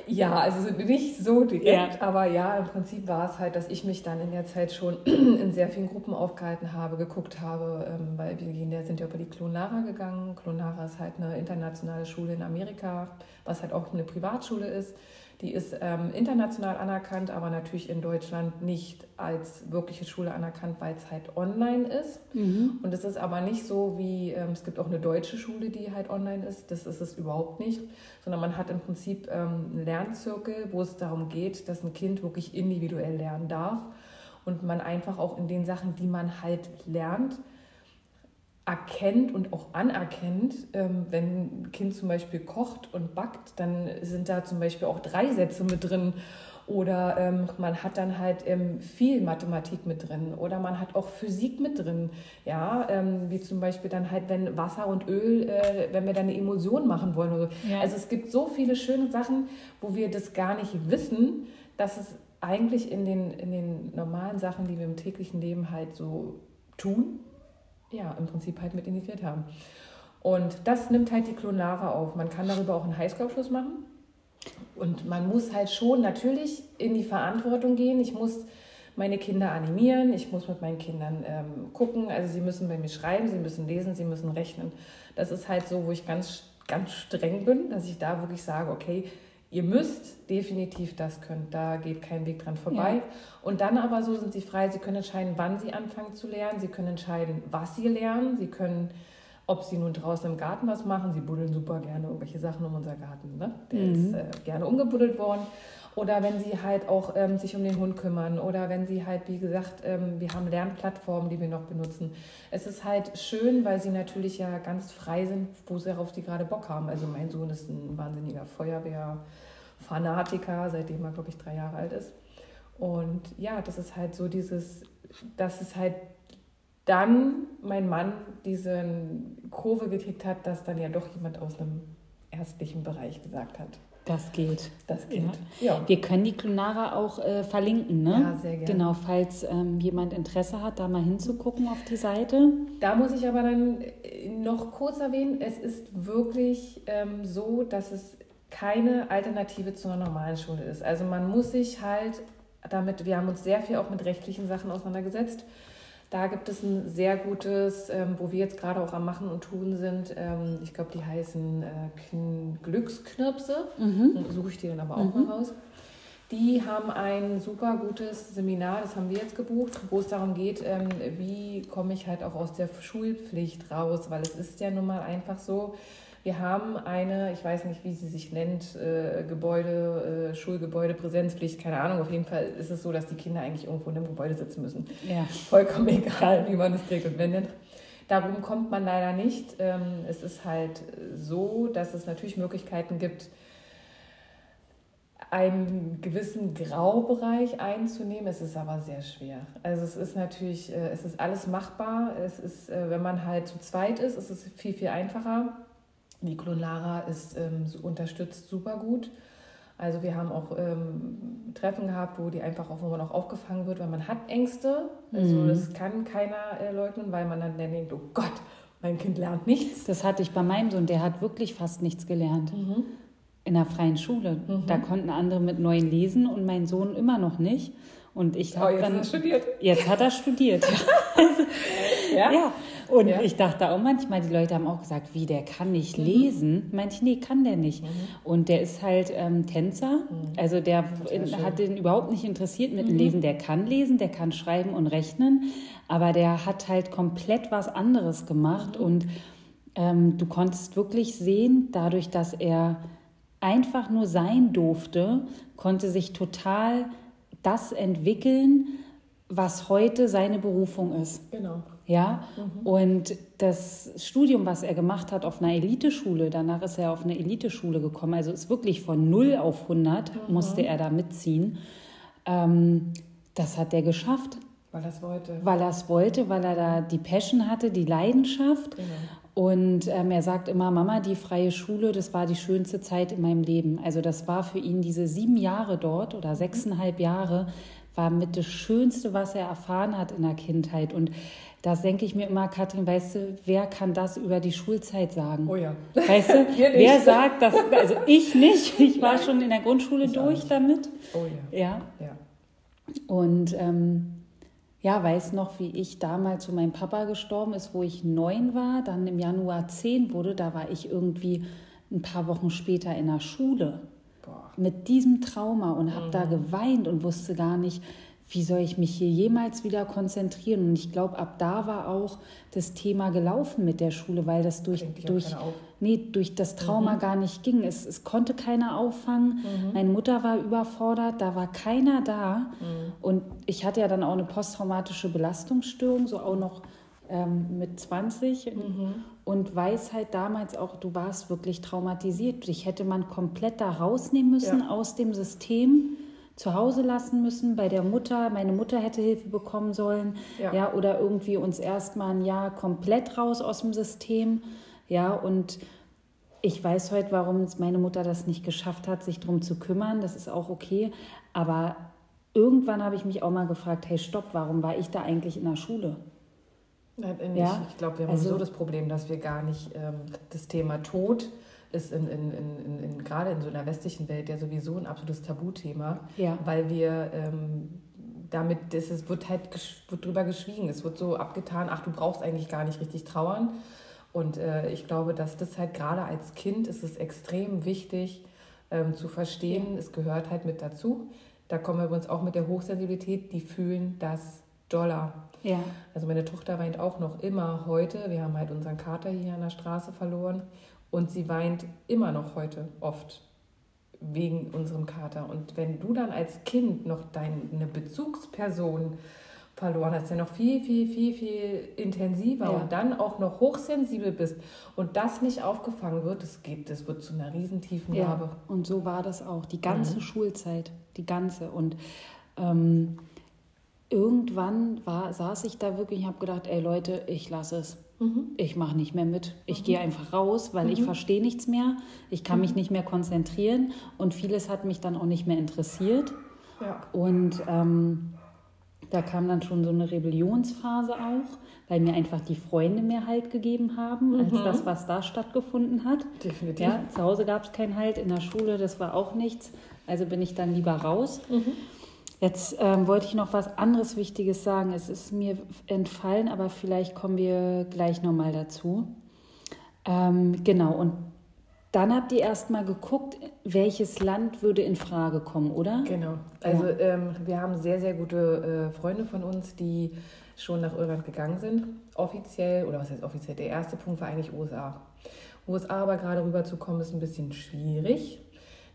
Ja, also nicht so direkt, ja. aber ja, im Prinzip war es halt, dass ich mich dann in der Zeit schon in sehr vielen Gruppen aufgehalten habe, geguckt habe, ähm, weil wir gehen, sind ja über die Klonara gegangen. Klonara ist halt eine internationale Schule in Amerika, was halt auch eine Privatschule ist. Die ist ähm, international anerkannt, aber natürlich in Deutschland nicht als wirkliche Schule anerkannt, weil es halt online ist. Mhm. Und es ist aber nicht so wie, ähm, es gibt auch eine deutsche Schule, die halt online ist. Das ist es überhaupt nicht. Sondern man hat im Prinzip ähm, einen Lernzirkel, wo es darum geht, dass ein Kind wirklich individuell lernen darf. Und man einfach auch in den Sachen, die man halt lernt, erkennt und auch anerkennt, ähm, wenn ein Kind zum Beispiel kocht und backt, dann sind da zum Beispiel auch drei Sätze mit drin Oder ähm, man hat dann halt ähm, viel Mathematik mit drin oder man hat auch Physik mit drin. Ja, ähm, wie zum Beispiel dann halt, wenn Wasser und Öl, äh, wenn wir dann eine Emulsion machen wollen. Oder so. ja. Also es gibt so viele schöne Sachen, wo wir das gar nicht wissen, dass es eigentlich in den, in den normalen Sachen, die wir im täglichen Leben halt so tun, ja, im Prinzip halt mit integriert haben. Und das nimmt halt die Klonare auf. Man kann darüber auch einen Highschool-Abschluss machen. Und man muss halt schon natürlich in die Verantwortung gehen. Ich muss meine Kinder animieren, ich muss mit meinen Kindern ähm, gucken. Also sie müssen bei mir schreiben, sie müssen lesen, sie müssen rechnen. Das ist halt so, wo ich ganz, ganz streng bin, dass ich da wirklich sage, okay, ihr müsst definitiv das können, da geht kein Weg dran vorbei. Ja. Und dann aber so sind sie frei, sie können entscheiden, wann sie anfangen zu lernen, sie können entscheiden, was sie lernen, sie können ob sie nun draußen im Garten was machen, sie buddeln super gerne irgendwelche Sachen um unser Garten. Ne? Der mhm. ist äh, gerne umgebuddelt worden. Oder wenn sie halt auch ähm, sich um den Hund kümmern. Oder wenn sie halt, wie gesagt, ähm, wir haben Lernplattformen, die wir noch benutzen. Es ist halt schön, weil sie natürlich ja ganz frei sind, wo sie darauf die gerade Bock haben. Also mein Sohn ist ein wahnsinniger Feuerwehrfanatiker, seitdem er, glaube ich, drei Jahre alt ist. Und ja, das ist halt so dieses, dass es halt dann mein Mann diese Kurve gekriegt hat, dass dann ja doch jemand aus einem ärztlichen Bereich gesagt hat.
Das geht.
Das geht.
Ja. ja. Wir können die Klonara auch äh, verlinken, ne?
Ja, sehr gerne.
Genau, falls ähm, jemand Interesse hat, da mal hinzugucken auf die Seite.
Da muss ich aber dann äh, noch kurz erwähnen, es ist wirklich ähm, so, dass es keine Alternative zu einer normalen Schule ist. Also man muss sich halt damit, wir haben uns sehr viel auch mit rechtlichen Sachen auseinandergesetzt. Da gibt es ein sehr gutes, ähm, wo wir jetzt gerade auch am Machen und Tun sind. Ähm, ich glaube, die heißen äh, Glücksknirpse. Mhm. Suche ich die dann aber auch mhm. mal raus. Die haben ein super gutes Seminar, das haben wir jetzt gebucht, wo es darum geht, ähm, wie komme ich halt auch aus der Schulpflicht raus, weil es ist ja nun mal einfach so, wir haben eine, ich weiß nicht, wie sie sich nennt, äh, Gebäude, äh, Schulgebäude, Präsenzpflicht, keine Ahnung. Auf jeden Fall ist es so, dass die Kinder eigentlich irgendwo in einem Gebäude sitzen müssen.
Ja.
Vollkommen egal, wie man es trägt und wendet. Darum kommt man leider nicht. Ähm, es ist halt so, dass es natürlich Möglichkeiten gibt, einen gewissen Graubereich einzunehmen. Es ist aber sehr schwer. Also es ist natürlich, äh, es ist alles machbar. Es ist, äh, wenn man halt zu zweit ist, ist es viel, viel einfacher. Die Klonlara ist ähm, unterstützt super gut. Also wir haben auch ähm, Treffen gehabt, wo die einfach auch, wo man auch aufgefangen wird, weil man hat Ängste. Also mhm. das kann keiner äh, leugnen, weil man dann denkt, oh Gott, mein Kind lernt nichts.
Das hatte ich bei meinem Sohn, der hat wirklich fast nichts gelernt. Mhm. In der freien Schule. Mhm. Da konnten andere mit neuen lesen und mein Sohn immer noch nicht. Und ich
oh, jetzt dann studiert.
Jetzt hat er studiert. ja? ja. Und ja. ich dachte auch manchmal, die Leute haben auch gesagt, wie der kann nicht mhm. lesen. Meinte ich, nee, kann der nicht. Mhm. Und der ist halt ähm, Tänzer. Mhm. Also der hat den überhaupt nicht interessiert mit dem mhm. Lesen. Der kann lesen, der kann schreiben und rechnen, aber der hat halt komplett was anderes gemacht. Mhm. Und ähm, du konntest wirklich sehen, dadurch, dass er einfach nur sein durfte, konnte sich total das entwickeln, was heute seine Berufung ist.
Genau.
Ja, mhm. und das Studium, was er gemacht hat auf einer Eliteschule, danach ist er auf eine Eliteschule gekommen, also ist wirklich von 0 auf 100 mhm. musste er da mitziehen. Ähm, das hat er geschafft.
Weil er es wollte.
Weil er es wollte, weil er da die Passion hatte, die Leidenschaft. Genau. Und ähm, er sagt immer, Mama, die freie Schule, das war die schönste Zeit in meinem Leben. Also das war für ihn diese sieben Jahre dort oder sechseinhalb Jahre, war mit das Schönste, was er erfahren hat in der Kindheit. Und das denke ich mir immer, Katrin, weißt du, wer kann das über die Schulzeit sagen?
Oh ja.
Weißt du, wer sagt das? Also ich nicht. Ich war schon in der Grundschule ich durch damit.
Oh ja.
Ja.
ja.
Und ähm, ja, weiß noch, wie ich damals, wo mein Papa gestorben ist, wo ich neun war, dann im Januar zehn wurde, da war ich irgendwie ein paar Wochen später in der Schule Boah. mit diesem Trauma und habe mhm. da geweint und wusste gar nicht, wie soll ich mich hier jemals wieder konzentrieren? Und ich glaube, ab da war auch das Thema gelaufen mit der Schule, weil das durch, durch, nee, durch das Trauma mhm. gar nicht ging. Es, es konnte keiner auffangen. Mhm. Meine Mutter war überfordert, da war keiner da. Mhm. Und ich hatte ja dann auch eine posttraumatische Belastungsstörung, so auch noch ähm, mit 20 mhm. Und weiß halt damals auch, du warst wirklich traumatisiert. Dich hätte man komplett da rausnehmen müssen ja. aus dem System zu Hause lassen müssen bei der Mutter. Meine Mutter hätte Hilfe bekommen sollen. Ja. ja oder irgendwie uns erstmal ein Jahr komplett raus aus dem System. Ja, und ich weiß heute, warum meine Mutter das nicht geschafft hat, sich darum zu kümmern. Das ist auch okay. Aber irgendwann habe ich mich auch mal gefragt, hey, stopp, warum war ich da eigentlich in der Schule?
Ja, ich glaube, wir haben also, so das Problem, dass wir gar nicht ähm, das Thema Tod ist in, in, in, in, gerade in so einer westlichen Welt ja sowieso ein absolutes Tabuthema, ja. weil wir ähm, damit, das ist, wird halt wird drüber geschwiegen. Es wird so abgetan, ach, du brauchst eigentlich gar nicht richtig trauern. Und äh, ich glaube, dass das halt gerade als Kind ist es extrem wichtig ähm, zu verstehen, ja. es gehört halt mit dazu. Da kommen wir übrigens auch mit der Hochsensibilität, die fühlen das Dollar. Ja. Also meine Tochter weint auch noch immer heute. Wir haben halt unseren Kater hier an der Straße verloren und sie weint immer noch heute oft wegen unserem Kater. Und wenn du dann als Kind noch deine Bezugsperson verloren hast, der noch viel, viel, viel, viel intensiver ja. und dann auch noch hochsensibel bist und das nicht aufgefangen wird, das geht, das wird zu einer riesentiefen Narbe. Ja,
und so war das auch, die ganze mhm. Schulzeit, die ganze. Und ähm, irgendwann war, saß ich da wirklich und habe gedacht, ey Leute, ich lasse es. Mhm. Ich mache nicht mehr mit. Ich mhm. gehe einfach raus, weil mhm. ich verstehe nichts mehr. Ich kann mich mhm. nicht mehr konzentrieren und vieles hat mich dann auch nicht mehr interessiert. Ja. Und ähm, da kam dann schon so eine Rebellionsphase auch, weil mir einfach die Freunde mehr Halt gegeben haben, als mhm. das, was da stattgefunden hat. Definitiv. Ja, zu Hause gab es keinen Halt, in der Schule, das war auch nichts. Also bin ich dann lieber raus. Mhm. Jetzt ähm, wollte ich noch was anderes Wichtiges sagen. Es ist mir entfallen, aber vielleicht kommen wir gleich nochmal dazu. Ähm, genau, und dann habt ihr erstmal geguckt, welches Land würde in Frage kommen, oder?
Genau. Also ja. ähm, wir haben sehr, sehr gute äh, Freunde von uns, die schon nach Irland gegangen sind. Offiziell, oder was heißt offiziell, der erste Punkt war eigentlich USA. USA aber gerade rüberzukommen ist ein bisschen schwierig.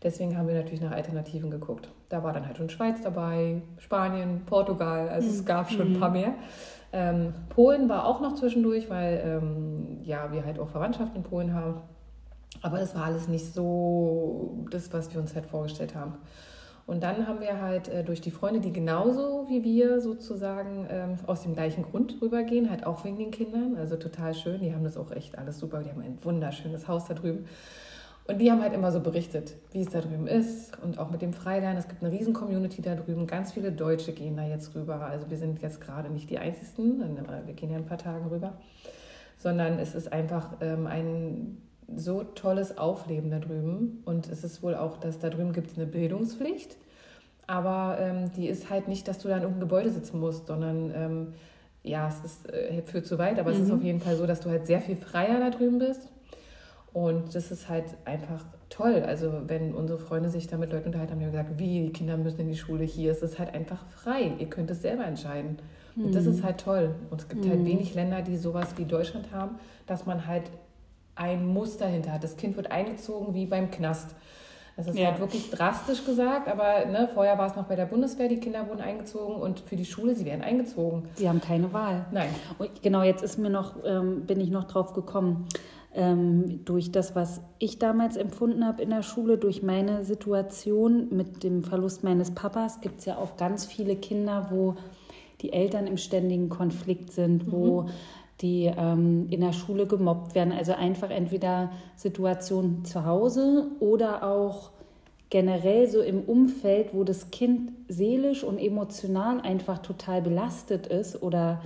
Deswegen haben wir natürlich nach Alternativen geguckt. Da war dann halt schon Schweiz dabei, Spanien, Portugal, also es gab schon ein paar mhm. mehr. Ähm, Polen war auch noch zwischendurch, weil ähm, ja, wir halt auch Verwandtschaft in Polen haben. Aber das war alles nicht so das, was wir uns halt vorgestellt haben. Und dann haben wir halt äh, durch die Freunde, die genauso wie wir sozusagen ähm, aus dem gleichen Grund rübergehen, halt auch wegen den Kindern, also total schön. Die haben das auch echt alles super. Die haben ein wunderschönes Haus da drüben. Und die haben halt immer so berichtet, wie es da drüben ist und auch mit dem Freilernen. Es gibt eine riesen Community da drüben. Ganz viele Deutsche gehen da jetzt rüber. Also wir sind jetzt gerade nicht die Einzigen, wir gehen ja ein paar Tage rüber, sondern es ist einfach ähm, ein so tolles Aufleben da drüben. Und es ist wohl auch, dass da drüben gibt es eine Bildungspflicht. Aber ähm, die ist halt nicht, dass du da in irgendeinem Gebäude sitzen musst, sondern ähm, ja, es ist, äh, führt zu weit, aber mhm. es ist mhm. auf jeden Fall so, dass du halt sehr viel freier da drüben bist und das ist halt einfach toll. Also wenn unsere Freunde sich da mit Leuten unterhalten haben, die haben gesagt, wie, die Kinder müssen in die Schule, hier ist es halt einfach frei. Ihr könnt es selber entscheiden. Und mhm. das ist halt toll. Und es gibt halt mhm. halt wenig Länder, die sowas wie Deutschland haben, dass man halt ein Muster hinter hat. Das Kind wird eingezogen wie beim Knast. Das ist ja. halt wirklich drastisch gesagt, aber ne, vorher war es noch bei der Bundeswehr, die Kinder wurden eingezogen und für die Schule, sie werden eingezogen.
Sie haben keine Wahl.
Nein.
Und genau, jetzt ist mir noch, ähm, bin ich noch drauf gekommen ähm, durch das, was ich damals empfunden habe in der Schule, durch meine Situation mit dem Verlust meines Papas, gibt es ja auch ganz viele Kinder, wo die Eltern im ständigen Konflikt sind, wo mhm. die ähm, in der Schule gemobbt werden. Also einfach entweder Situationen zu Hause oder auch generell so im Umfeld, wo das Kind seelisch und emotional einfach total belastet ist oder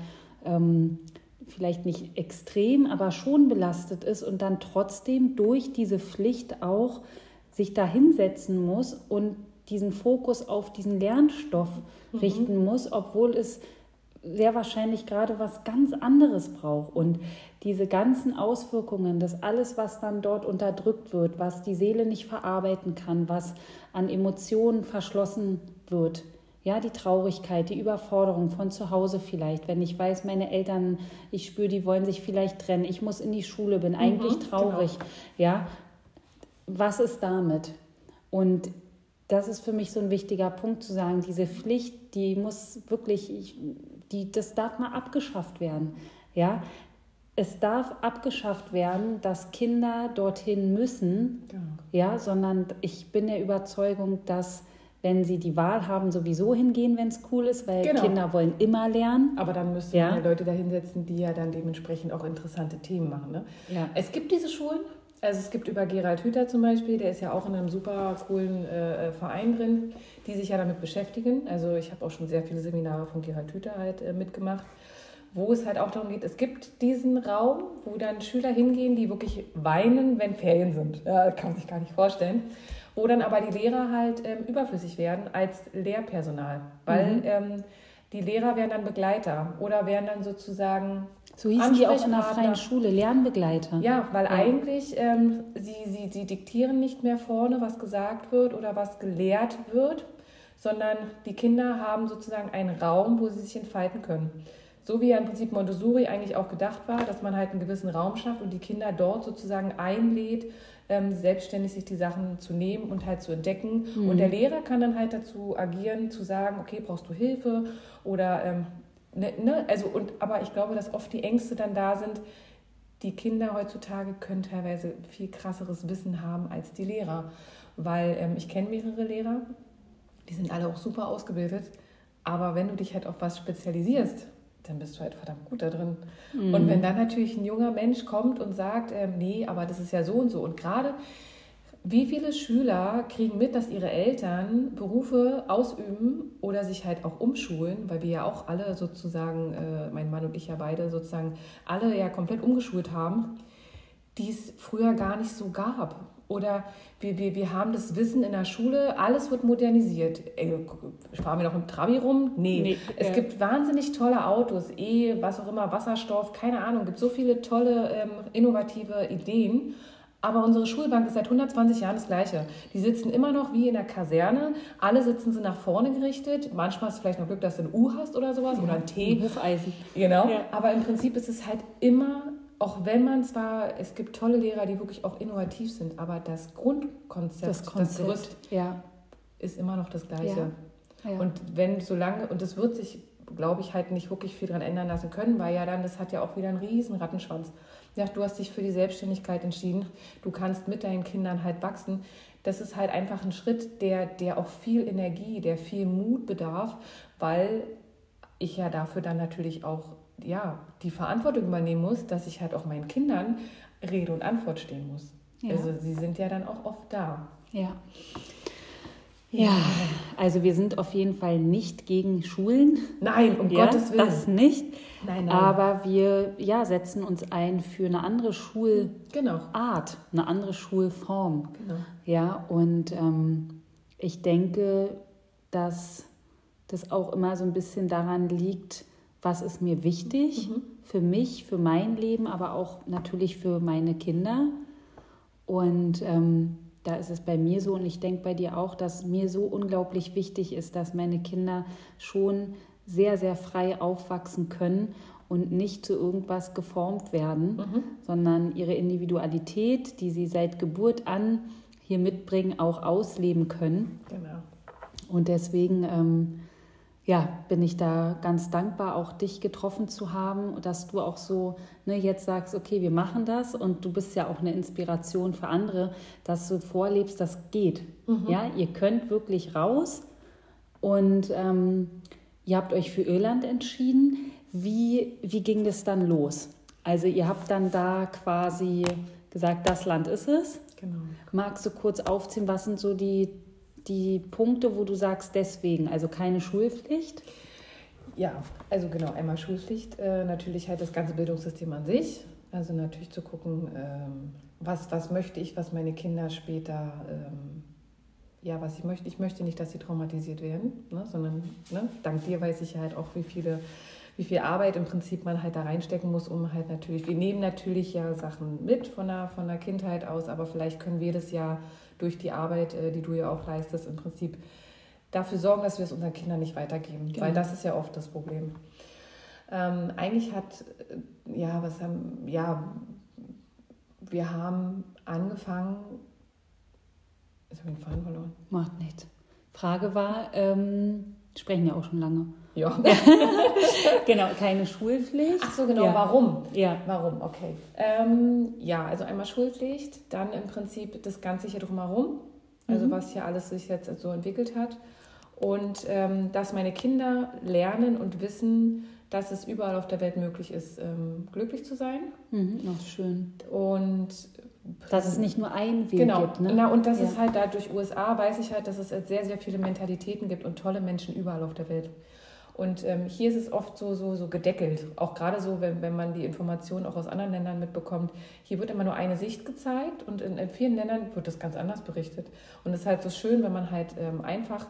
ähm, vielleicht nicht extrem, aber schon belastet ist und dann trotzdem durch diese Pflicht auch sich da hinsetzen muss und diesen Fokus auf diesen Lernstoff mhm. richten muss, obwohl es sehr wahrscheinlich gerade was ganz anderes braucht. Und diese ganzen Auswirkungen, das alles, was dann dort unterdrückt wird, was die Seele nicht verarbeiten kann, was an Emotionen verschlossen wird, ja, die Traurigkeit, die Überforderung von zu Hause vielleicht, wenn ich weiß, meine Eltern, ich spüre, die wollen sich vielleicht trennen, ich muss in die Schule, bin eigentlich mhm, traurig. Genau. Ja, was ist damit? Und das ist für mich so ein wichtiger Punkt zu sagen, diese Pflicht, die muss wirklich, die, das darf mal abgeschafft werden. Ja, es darf abgeschafft werden, dass Kinder dorthin müssen, ja, ja sondern ich bin der Überzeugung, dass wenn sie die Wahl haben, sowieso hingehen, wenn es cool ist, weil
Genau.
Kinder wollen immer lernen.
Aber dann müsste
Ja.
Leute da hinsetzen, die ja dann dementsprechend auch interessante Themen machen. Ne?
Ja.
Es gibt diese Schulen. Also es gibt über Gerald Hüther zum Beispiel, der ist ja auch in einem super coolen äh, Verein drin, die sich ja damit beschäftigen. Also ich habe auch schon sehr viele Seminare von Gerald Hüther halt äh, mitgemacht, wo es halt auch darum geht, es gibt diesen Raum, wo dann Schüler hingehen, die wirklich weinen, wenn Ferien sind. Ja, kann man sich gar nicht vorstellen. Wo dann aber die Lehrer halt ähm, überflüssig werden als Lehrpersonal, weil ähm, die Lehrer wären dann Begleiter oder wären dann sozusagen
So hießen die auch in der
Ansprechpartner.
freien Schule, Lernbegleiter.
Ja, weil eigentlich ähm, sie, sie, sie diktieren nicht mehr vorne, was gesagt wird oder was gelehrt wird, sondern die Kinder haben sozusagen einen Raum, wo sie sich entfalten können. So wie ja im Prinzip Montessori eigentlich auch gedacht war, dass man halt einen gewissen Raum schafft und die Kinder dort sozusagen einlädt, ähm, selbstständig sich die Sachen zu nehmen und halt zu entdecken. Und der Lehrer kann dann halt dazu agieren, zu sagen, okay, brauchst du Hilfe oder ähm, ne, ne? also und aber ich glaube, dass oft die Ängste dann da sind, die Kinder heutzutage können teilweise viel krasseres Wissen haben als die Lehrer. Weil ähm, ich kenne mehrere Lehrer, die sind alle auch super ausgebildet, aber wenn du dich halt auf was spezialisierst, dann bist du halt verdammt gut da drin. Und wenn dann natürlich ein junger Mensch kommt und sagt, ähm, nee, aber das ist ja so und so. Und gerade wie viele Schüler kriegen mit, dass ihre Eltern Berufe ausüben oder sich halt auch umschulen, weil wir ja auch alle sozusagen, äh, mein Mann und ich ja beide sozusagen alle ja komplett umgeschult haben, die es früher gar nicht so gab. Oder wir, wir, wir haben das Wissen in der Schule, alles wird modernisiert. Ey, fahren wir noch im Trabi rum? Nee.
Nee,
es
ja.
gibt wahnsinnig tolle Autos, E, was auch immer, Wasserstoff, keine Ahnung. gibt so viele tolle, ähm, innovative Ideen. Aber unsere Schulbank ist seit 120 Jahren das Gleiche. Die sitzen immer noch wie in der Kaserne. Alle sitzen sie nach vorne gerichtet. Manchmal hast du vielleicht noch Glück, dass du ein U hast oder sowas oder ein T.
Hufeisen.
Genau.
Ja.
Aber im Prinzip ist es halt immer, auch wenn man zwar, es gibt tolle Lehrer, die wirklich auch innovativ sind, aber das Grundkonzept,
Das Konzept.
Gerüst
ja.
ist immer noch das Gleiche.
Ja. Ja.
Und wenn solange, und das wird sich, glaube ich, halt nicht wirklich viel dran ändern lassen können, weil ja dann, das hat ja auch wieder einen riesen Rattenschwanz. Ja, du hast dich für die Selbstständigkeit entschieden, du kannst mit deinen Kindern halt wachsen. Das ist halt einfach ein Schritt, der, der auch viel Energie, der viel Mut bedarf, weil ich ja dafür dann natürlich auch ja, die Verantwortung übernehmen muss, dass ich halt auch meinen Kindern Rede und Antwort stehen muss.
Ja.
Also sie sind ja dann auch oft da.
Ja. Ja, also wir sind auf jeden Fall nicht gegen Schulen.
Nein, um
ja,
Gottes Willen.
Das nicht.
Nein, nein.
Aber wir ja, setzen uns ein für eine andere Schulart,
genau,
eine andere Schulform.
genau.
Ja, und ähm, ich denke, dass das auch immer so ein bisschen daran liegt, was ist mir wichtig für mich, für mein Leben, aber auch natürlich für meine Kinder. Und ähm, da ist es bei mir so und ich denke bei dir auch, dass mir so unglaublich wichtig ist, dass meine Kinder schon sehr, sehr frei aufwachsen können und nicht zu irgendwas geformt werden, sondern ihre Individualität, die sie seit Geburt an hier mitbringen, auch ausleben können.
Genau.
Und deswegen ähm, ja, bin ich da ganz dankbar, auch dich getroffen zu haben und dass du auch so ne, jetzt sagst, okay, wir machen das und du bist ja auch eine Inspiration für andere, dass du vorlebst, das geht. Ja, ihr könnt wirklich raus und ähm, ihr habt euch für Irland entschieden. Wie, wie ging das dann los? Also ihr habt dann da quasi gesagt, das Land ist es.
Genau.
Magst du kurz aufziehen, was sind so die, die Punkte, wo du sagst, deswegen, also keine Schulpflicht?
Ja, also genau, einmal Schulpflicht, äh, natürlich halt das ganze Bildungssystem an sich. Also natürlich zu gucken, ähm, was, was möchte ich, was meine Kinder später, ähm, ja, was ich möchte. Ich möchte nicht, dass sie traumatisiert werden, ne, sondern ne, dank dir weiß ich halt auch, wie viele wie viel Arbeit im Prinzip man halt da reinstecken muss, um halt natürlich, wir nehmen natürlich ja Sachen mit von der, von der Kindheit aus, aber vielleicht können wir das ja durch die Arbeit, äh, die du ja auch leistest, im Prinzip dafür sorgen, dass wir es unseren Kindern nicht weitergeben,
Genau.
weil das ist ja oft das Problem. Ähm, eigentlich hat, äh, ja, was haben, ja, wir haben angefangen, jetzt habe ich den Faden verloren.
Macht nichts. Frage war, ähm, sprechen ja auch schon lange.
Ja.
Genau, keine Schulpflicht.
Ach so, genau,
Ja.
warum?
Ja.
Warum, okay. Ähm, ja, also einmal Schulpflicht, dann im Prinzip das Ganze hier drumherum. also mhm. was hier alles sich jetzt so entwickelt hat. Und ähm, dass meine Kinder lernen und wissen, dass es überall auf der Welt möglich ist, ähm, glücklich zu sein.
Mhm, ach, schön.
Und
dass es nicht nur einen Weg
genau,
gibt. Ne?
Genau, und das ja. ist halt da durch USA, weiß ich halt, dass es sehr, sehr viele Mentalitäten gibt und tolle Menschen überall auf der Welt. Und ähm, hier ist es oft so, so, so gedeckelt, auch gerade so, wenn, wenn man die Informationen auch aus anderen Ländern mitbekommt. Hier wird immer nur eine Sicht gezeigt und in, in vielen Ländern wird das ganz anders berichtet. Und es ist halt so schön, wenn man halt ähm, einfach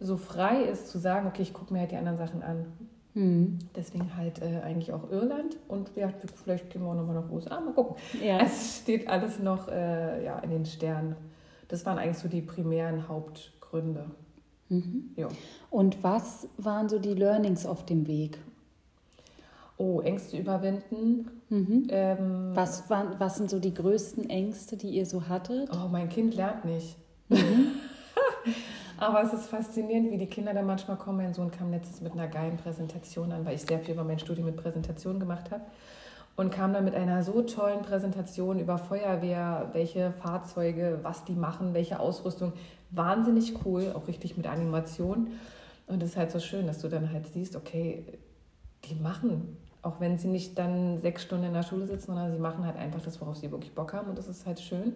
so frei ist zu sagen, okay, ich gucke mir halt die anderen Sachen an. Mhm. Deswegen halt äh, eigentlich auch Irland und ja, vielleicht gehen wir auch nochmal nach USA, mal gucken. Ja. Es steht alles noch äh, ja, in den Sternen. Das waren eigentlich so die primären Hauptgründe.
Mhm. Ja. Und was waren so die Learnings auf dem Weg?
Oh, Ängste überwinden.
Mhm. Ähm, was, waren, was sind so die größten Ängste, die ihr so hattet?
Oh, mein Kind lernt nicht. Mhm. Aber es ist faszinierend, wie die Kinder dann manchmal kommen. Mein Sohn kam letztens mit einer geilen Präsentation an, weil ich sehr viel über mein Studium mit Präsentationen gemacht habe. Und kam dann mit einer so tollen Präsentation über Feuerwehr, welche Fahrzeuge, was die machen, welche Ausrüstung. Wahnsinnig cool, auch richtig mit Animation. Und es ist halt so schön, dass du dann halt siehst, okay, die machen, auch wenn sie nicht dann sechs Stunden in der Schule sitzen, sondern sie machen halt einfach das, worauf sie wirklich Bock haben. Und das ist halt schön.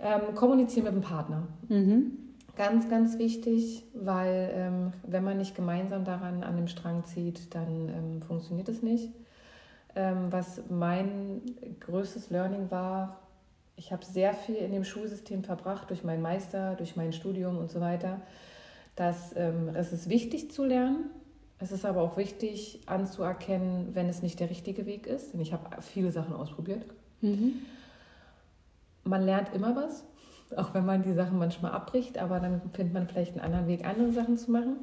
Ähm, kommunizieren mit dem Partner. Mhm. Ganz, ganz wichtig, weil ähm, wenn man nicht gemeinsam daran an dem Strang zieht, dann ähm, funktioniert es nicht. Ähm, was mein größtes Learning war, ich habe sehr viel in dem Schulsystem verbracht, durch meinen Meister, durch mein Studium und so weiter, dass ähm, es ist wichtig zu lernen. Es ist aber auch wichtig anzuerkennen, wenn es nicht der richtige Weg ist. Denn ich habe viele Sachen ausprobiert. Mhm. Man lernt immer was auch wenn man die Sachen manchmal abbricht, aber dann findet man vielleicht einen anderen Weg, andere Sachen zu machen.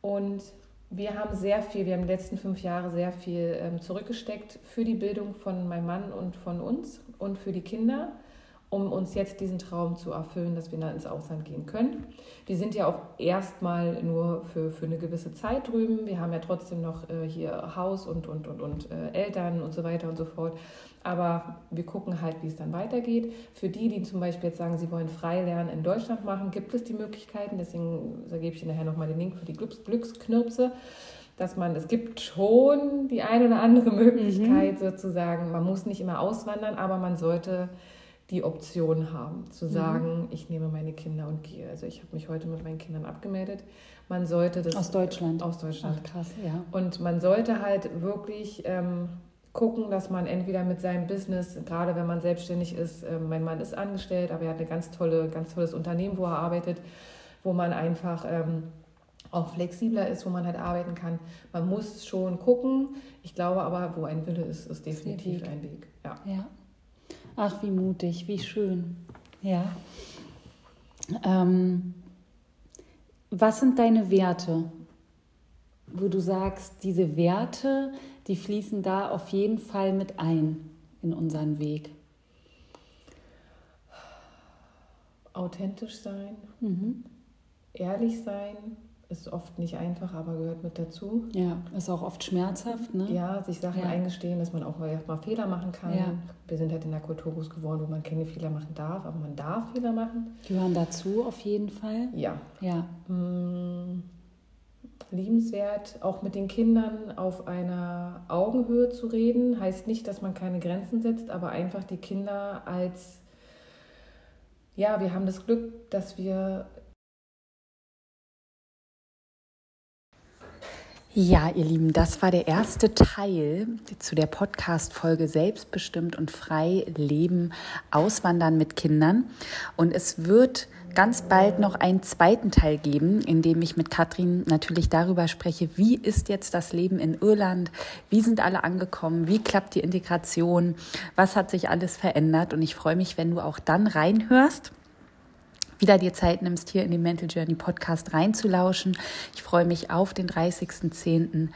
Und wir haben sehr viel, wir haben die letzten fünf Jahre sehr viel ähm, zurückgesteckt für die Bildung von meinem Mann und von uns und für die Kinder um uns jetzt diesen Traum zu erfüllen, dass wir dann ins Ausland gehen können. Wir sind ja auch erstmal nur für, für eine gewisse Zeit drüben. Wir haben ja trotzdem noch äh, hier Haus und, und, und, und äh, Eltern und so weiter und so fort. Aber wir gucken halt, wie es dann weitergeht. Für die, die zum Beispiel jetzt sagen, sie wollen Freilernen in Deutschland machen, gibt es die Möglichkeiten. Deswegen da gebe ich Ihnen nachher nochmal den Link für die Glücks Glücksknirpse dass man, es gibt schon die eine oder andere Möglichkeit mhm. sozusagen, man muss nicht immer auswandern, aber man sollte die Option haben, zu mhm. sagen, mhm. ich nehme meine Kinder und gehe. Also ich habe mich heute mit meinen Kindern abgemeldet. Man sollte das...
Aus Deutschland?
Aus Deutschland.
Ach, krass, ja.
Und man sollte halt wirklich ähm, gucken, dass man entweder mit seinem Business, gerade wenn man selbstständig ist, äh, mein Mann ist angestellt, aber er hat ein ganz, tolle, ganz tolles Unternehmen, wo er arbeitet, wo man einfach... Ähm, auch flexibler ist, wo man halt arbeiten kann. Man muss schon gucken. Ich glaube aber, wo ein Wille ist, ist definitiv ein Weg.
Ja. ja. Ach, wie mutig, wie schön. Ja. Ähm, was sind deine Werte? Wo du sagst, diese Werte, die fließen da auf jeden Fall mit ein in unseren Weg.
Authentisch sein, mhm. ehrlich sein, ist oft nicht einfach, aber gehört mit dazu.
Ja, ist auch oft schmerzhaft, ne?
Ja, sich Sachen ja. eingestehen, dass man auch mal, mal Fehler machen kann. Ja. Wir sind halt in der Kultur groß geworden, wo man keine Fehler machen darf, aber man darf Fehler machen.
Gehören dazu auf jeden Fall.
Ja. Ja. Hm, liebenswert, auch mit den Kindern auf einer Augenhöhe zu reden, heißt nicht, dass man keine Grenzen setzt, aber einfach die Kinder als ja, wir haben das Glück, dass wir
Ja, ihr Lieben, das war der erste Teil zu der Podcast-Folge Selbstbestimmt und frei leben, auswandern mit Kindern. Und es wird ganz bald noch einen zweiten Teil geben, in dem ich mit Katrin natürlich darüber spreche, wie ist jetzt das Leben in Irland, wie sind alle angekommen, wie klappt die Integration, was hat sich alles verändert. Und ich freue mich, wenn du auch dann reinhörst wieder dir Zeit nimmst, hier in den Mental Journey Podcast reinzulauschen. Ich freue mich auf den 30.10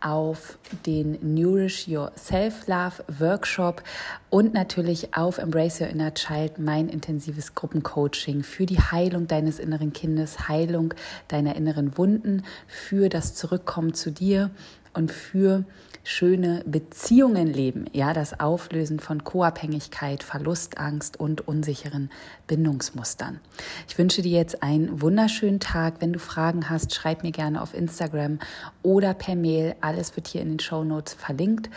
auf den Nourish Your Self-Love Workshop und natürlich auf Embrace Your Inner Child, mein intensives Gruppencoaching für die Heilung deines inneren Kindes, Heilung deiner inneren Wunden, für das Zurückkommen zu dir und für schöne Beziehungen leben. Ja, das Auflösen von Co-Abhängigkeit, Verlustangst und unsicheren Bindungsmustern. Ich wünsche dir jetzt einen wunderschönen Tag. Wenn du Fragen hast, schreib mir gerne auf Instagram oder per Mail. Alles wird hier in den Show Notes verlinkt.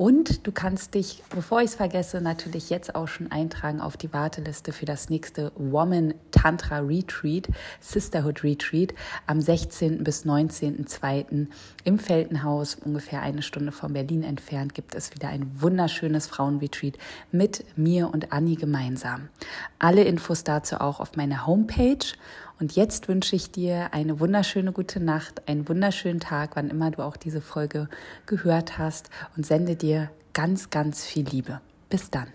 Und du kannst dich, bevor ich es vergesse, natürlich jetzt auch schon eintragen auf die Warteliste für das nächste Woman Tantra Retreat, Sisterhood Retreat am 16. bis 19.02. im Feltenhaus, ungefähr eine Stunde von Berlin entfernt, gibt es wieder ein wunderschönes Frauenretreat mit mir und Anni gemeinsam. Alle Infos dazu auch auf meiner Homepage. Und jetzt wünsche ich dir eine wunderschöne gute Nacht, einen wunderschönen Tag, wann immer du auch diese Folge gehört hast und sende dir ganz, ganz viel Liebe. Bis dann.